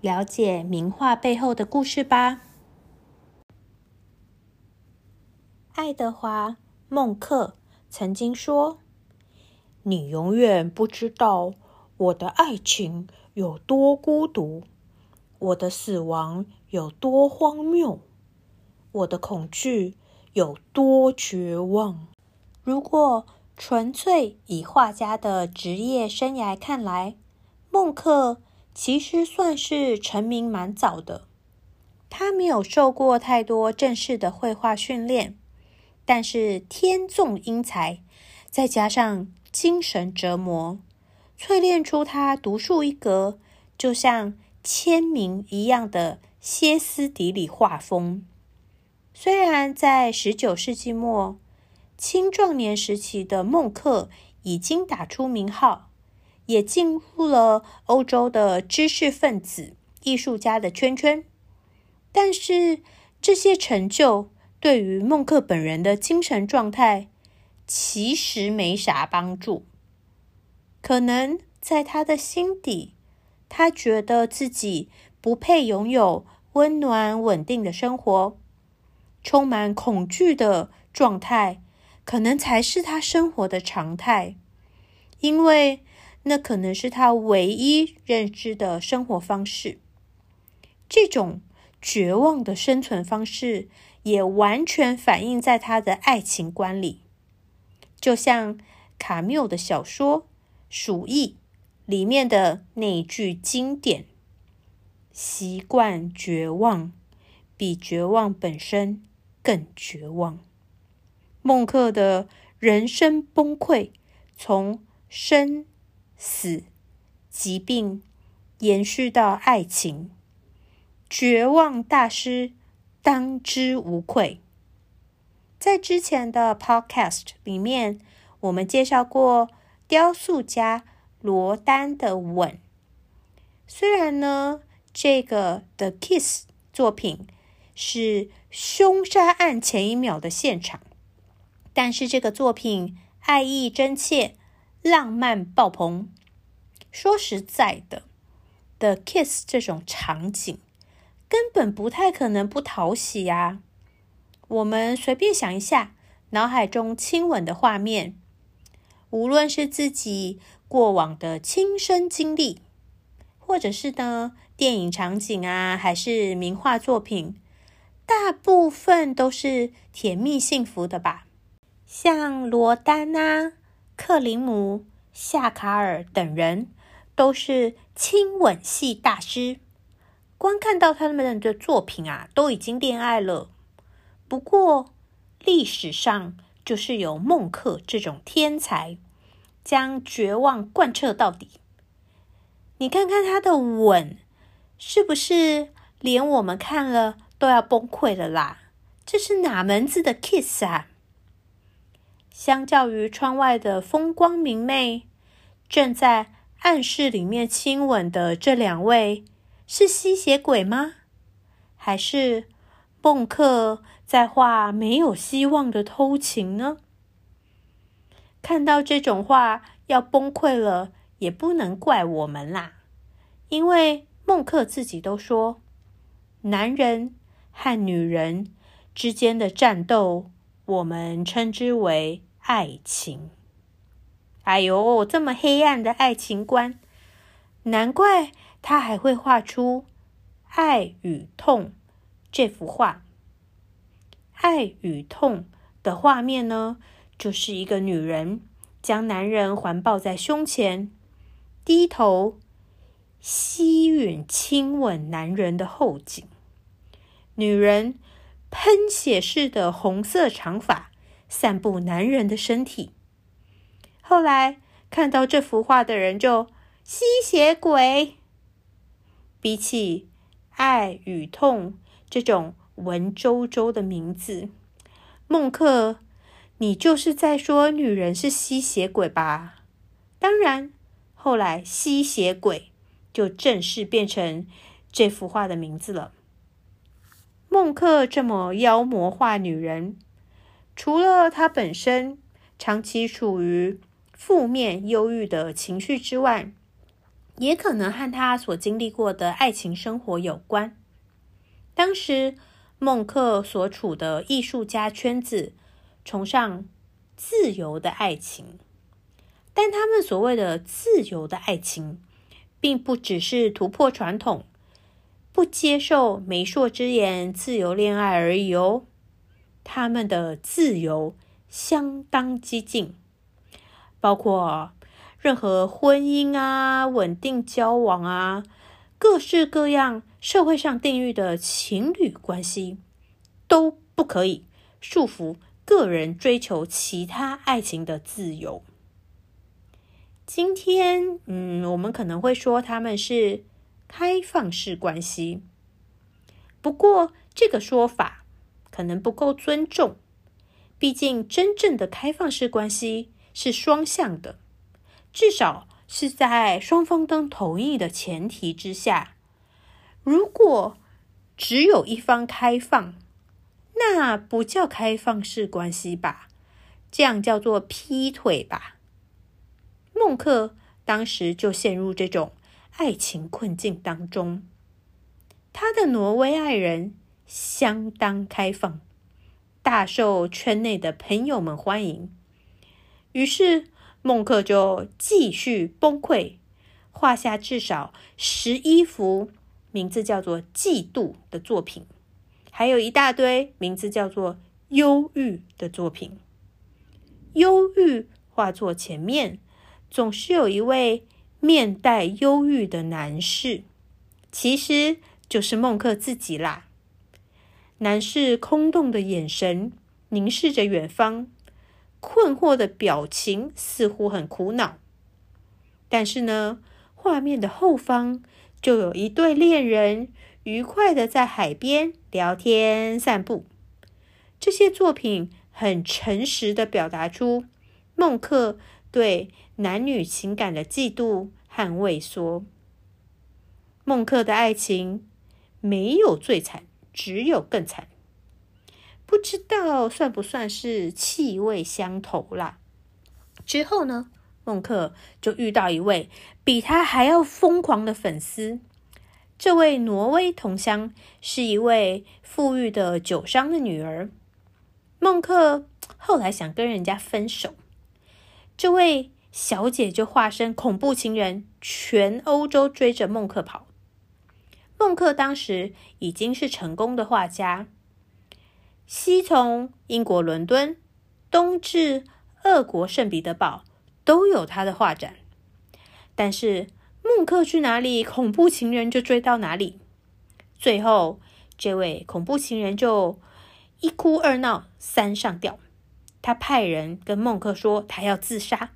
了解名画背后的故事吧。爱德华·孟克曾经说：“你永远不知道我的爱情有多孤独，我的死亡有多荒谬，我的恐惧有多绝望。”如果纯粹以画家的职业生涯看来，孟克。其实算是成名蛮早的。他没有受过太多正式的绘画训练，但是天纵英才，再加上精神折磨，淬炼出他独树一格，就像签名一样的歇斯底里画风。虽然在十九世纪末，青壮年时期的孟克已经打出名号。也进入了欧洲的知识分子、艺术家的圈圈，但是这些成就对于孟克本人的精神状态其实没啥帮助。可能在他的心底，他觉得自己不配拥有温暖稳定的生活，充满恐惧的状态，可能才是他生活的常态，因为。那可能是他唯一认知的生活方式。这种绝望的生存方式，也完全反映在他的爱情观里。就像卡缪的小说《鼠疫》里面的那句经典：“习惯绝望，比绝望本身更绝望。”孟克的人生崩溃，从生。死、疾病延续到爱情，绝望大师当之无愧。在之前的 Podcast 里面，我们介绍过雕塑家罗丹的吻。虽然呢，这个 The Kiss 作品是凶杀案前一秒的现场，但是这个作品爱意真切。浪漫爆棚。说实在的，The Kiss 这种场景根本不太可能不讨喜呀。我们随便想一下，脑海中亲吻的画面，无论是自己过往的亲身经历，或者是呢电影场景啊，还是名画作品，大部分都是甜蜜幸福的吧？像罗丹啊。克林姆、夏卡尔等人都是亲吻系大师，光看到他们的作品啊，都已经恋爱了。不过历史上就是有孟克这种天才，将绝望贯彻到底。你看看他的吻，是不是连我们看了都要崩溃了啦？这是哪门子的 kiss 啊？相较于窗外的风光明媚，正在暗室里面亲吻的这两位是吸血鬼吗？还是孟克在画没有希望的偷情呢？看到这种画要崩溃了，也不能怪我们啦，因为孟克自己都说，男人和女人之间的战斗。我们称之为爱情。哎呦，这么黑暗的爱情观，难怪他还会画出《爱与痛》这幅画。爱与痛的画面呢，就是一个女人将男人环抱在胸前，低头吸吮、亲吻男人的后颈。女人。喷血似的红色长发散布男人的身体。后来看到这幅画的人就吸血鬼。比起爱与痛这种文绉绉的名字。孟克，你就是在说女人是吸血鬼吧？当然，后来吸血鬼就正式变成这幅画的名字了。孟克这么妖魔化女人，除了他本身长期处于负面忧郁的情绪之外，也可能和他所经历过的爱情生活有关。当时孟克所处的艺术家圈子崇尚自由的爱情。但他们所谓的自由的爱情，并不只是突破传统、不接受媒妁之言、自由恋爱而已哦。他们的自由相当激进，包括任何婚姻啊、稳定交往啊、各式各样社会上定义的情侣关系，都不可以束缚个人追求其他爱情的自由。今天，嗯，我们可能会说他们是开放式关系，不过这个说法可能不够尊重。毕竟，真正的开放式关系是双向的，至少是在双方都同意的前提之下。如果只有一方开放，那不叫开放式关系吧？这样叫做劈腿吧？孟克当时就陷入这种爱情困境当中。他的挪威爱人相当开放，大受圈内的朋友们欢迎。于是孟克就继续崩溃，画下至少十一幅名字叫做《嫉妒》的作品，还有一大堆名字叫做《忧郁》的作品。忧郁画作前面。总是有一位面带忧郁的男士，其实就是孟克自己啦。男士空洞的眼神凝视着远方，困惑的表情似乎很苦恼。但是呢，画面的后方就有一对恋人愉快的在海边聊天散步。这些作品很诚实的表达出孟克对。男女情感的嫉妒和畏缩。孟克的爱情没有最惨，只有更惨。不知道算不算是气味相投啦？之后呢，孟克就遇到一位比他还要疯狂的粉丝。这位挪威同乡是一位富裕的酒商的女儿。孟克后来想跟人家分手。这位。小姐就化身恐怖情人，全欧洲追着孟克跑。孟克当时已经是成功的画家，西从英国伦敦，东至俄国圣彼得堡，都有他的画展。但是孟克去哪里，恐怖情人就追到哪里。最后，这位恐怖情人就一哭二闹三上吊。他派人跟孟克说，他要自杀。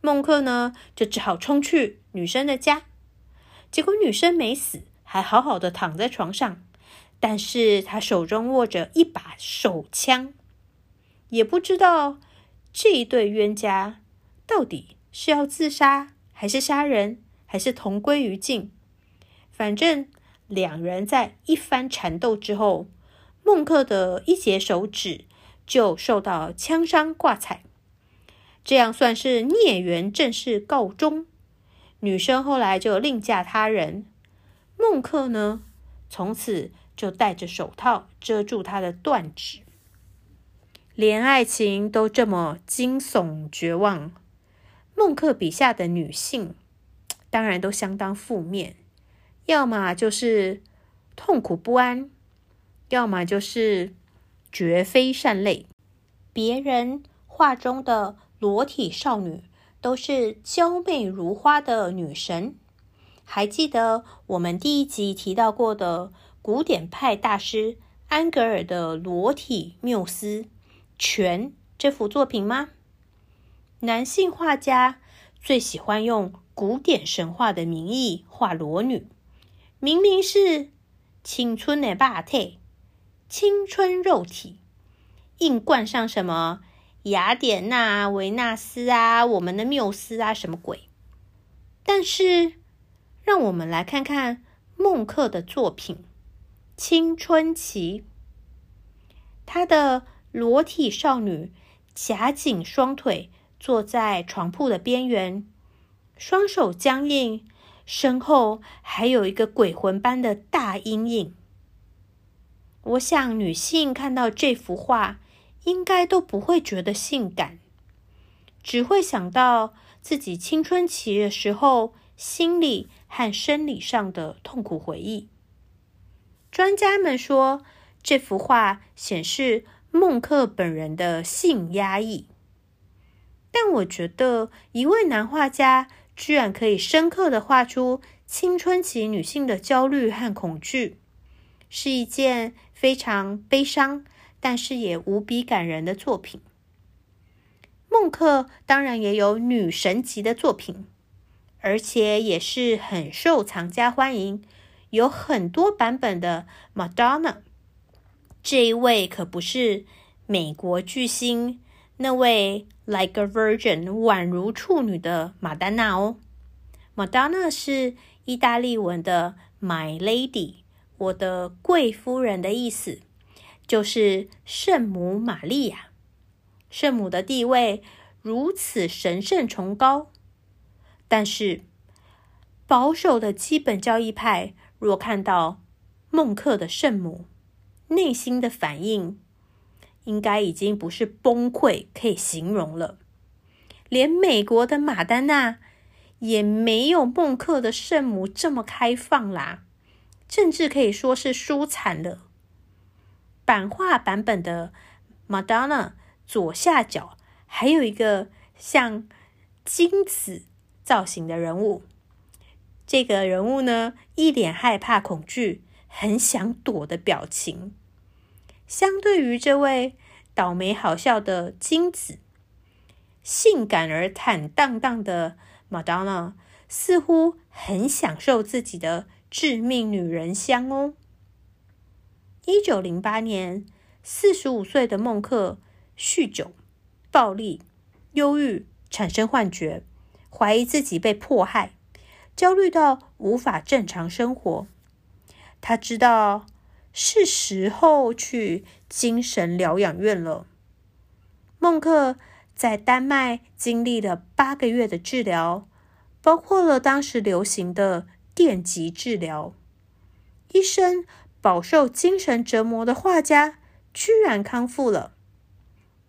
孟克呢，就只好冲去女生的家，结果女生没死，还好好的躺在床上，但是他手中握着一把手枪，也不知道这一对冤家到底是要自杀，还是杀人，还是同归于尽。反正两人在一番缠斗之后，孟克的一节手指就受到枪伤挂彩。这样算是孽缘正式告终。女生后来就另嫁他人。孟克呢，从此就戴着手套遮住他的断指。连爱情都这么惊悚绝望，孟克笔下的女性当然都相当负面，要么就是痛苦不安，要么就是绝非善类。别人画中的。裸体少女都是娇媚如花的女神。还记得我们第一集提到过的古典派大师安格尔的裸体缪斯全这幅作品吗？男性画家最喜欢用古典神话的名义画裸女，明明是青春的霸体，青春肉体，硬冠上什么雅典娜、维纳斯啊，我们的缪斯啊，什么鬼？但是，让我们来看看孟克的作品《青春期》，他的裸体少女夹紧双腿坐在床铺的边缘，双手僵硬，身后还有一个鬼魂般的大阴影。我想，女性看到这幅画，应该都不会觉得性感，只会想到。自己青春期的时候，心里和生理上的痛苦回忆。专家们说，这幅画显示孟克本人的性压抑。但我觉得，一位男画家居然可以深刻的画出青春期女性的焦虑和恐惧，是一件非常悲伤，但是也无比感人的作品。孟克当然也有女神级的作品，而且也是很受藏家欢迎，有很多版本的 Madonna。这一位可不是美国巨星那位 Like a Virgin 宛如处女的马丹娜哦。Madonna 是意大利文的 My Lady，我的贵夫人的意思，就是圣母玛利亚。圣母的地位如此神圣崇高，但是保守的基本教义派若看到孟克的圣母，内心的反应应该已经不是崩溃可以形容了。连美国的马丹娜也没有孟克的圣母这么开放啦，甚至可以说是输惨了。版画版本的 Madonna。左下角还有一个像金子造型的人物，这个人物呢，一脸害怕、恐惧、很想躲的表情。相对于这位倒霉好笑的金子，性感而坦荡荡的 Madonna 似乎很享受自己的致命女人香哦。一九零八年，四十五岁的孟克。酗酒、暴力、忧郁，产生幻觉，怀疑自己被迫害，焦虑到无法正常生活。他知道是时候去精神疗养院了。孟克在丹麦经历了八个月的治疗，包括了当时流行的电极治疗。医生饱受精神折磨的画家居然康复了。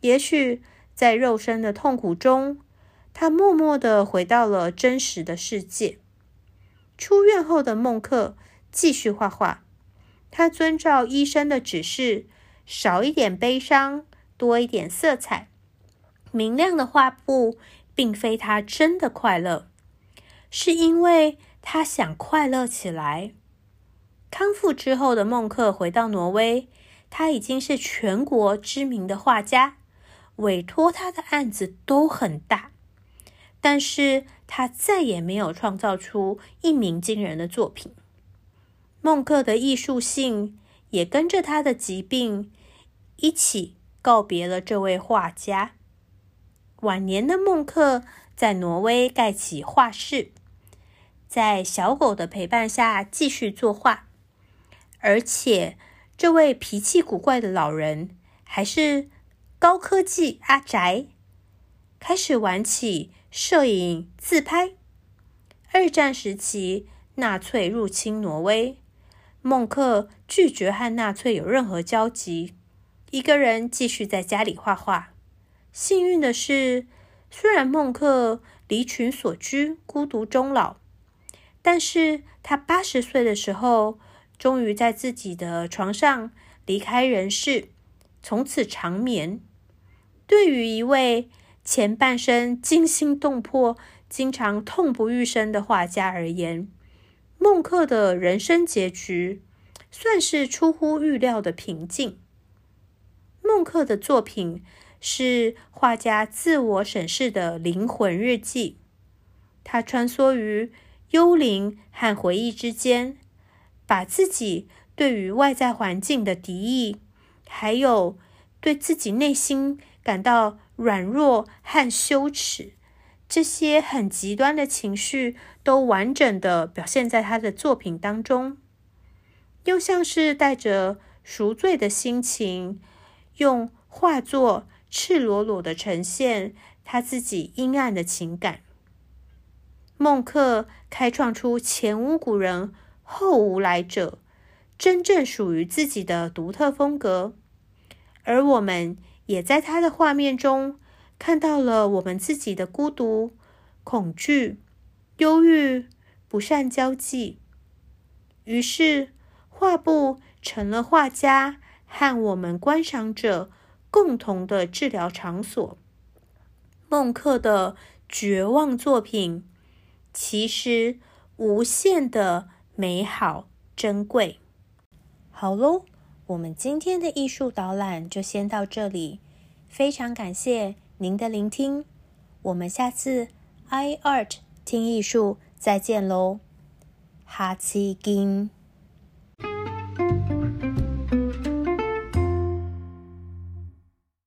也许在肉身的痛苦中，他默默的回到了真实的世界。出院后的孟克继续画画，他遵照医生的指示，少一点悲伤，多一点色彩。明亮的画布并非他真的快乐，是因为他想快乐起来。康复之后的孟克回到挪威，他已经是全国知名的画家。委托他的案子都很大，但是他再也没有创造出一鸣惊人的作品。孟克的艺术性也跟着他的疾病一起告别了这位画家。晚年的孟克在挪威盖起画室，在小狗的陪伴下继续作画，而且这位脾气古怪的老人还是。高科技阿宅开始玩起摄影自拍。二战时期，纳粹入侵挪威，孟克拒绝和纳粹有任何交集，一个人继续在家里画画。幸运的是，虽然孟克离群所居，孤独终老，但是他八十岁的时候，终于在自己的床上离开人世，从此长眠。对于一位前半生惊心动魄、经常痛不欲生的画家而言，孟克的人生结局算是出乎预料的平静。孟克的作品是画家自我审视的灵魂日记，他穿梭于幽灵和回忆之间，把自己对于外在环境的敌意，还有对自己内心感到软弱和羞耻，这些很极端的情绪都完整的表现在他的作品当中，又像是带着赎罪的心情，用画作赤裸裸的呈现他自己阴暗的情感。孟克开创出前无古人、后无来者。真正属于自己的独特风格，而我们也在他的画面中看到了我们自己的孤独、恐惧、忧郁、不善交际。于是，画布成了画家和我们观赏者共同的治疗场所。孟克的绝望作品，其实无限的美好、珍贵。好喽，我们今天的艺术导览就先到这里。非常感谢您的聆听，我们下次 i art 听艺术再见喽，哈奇金。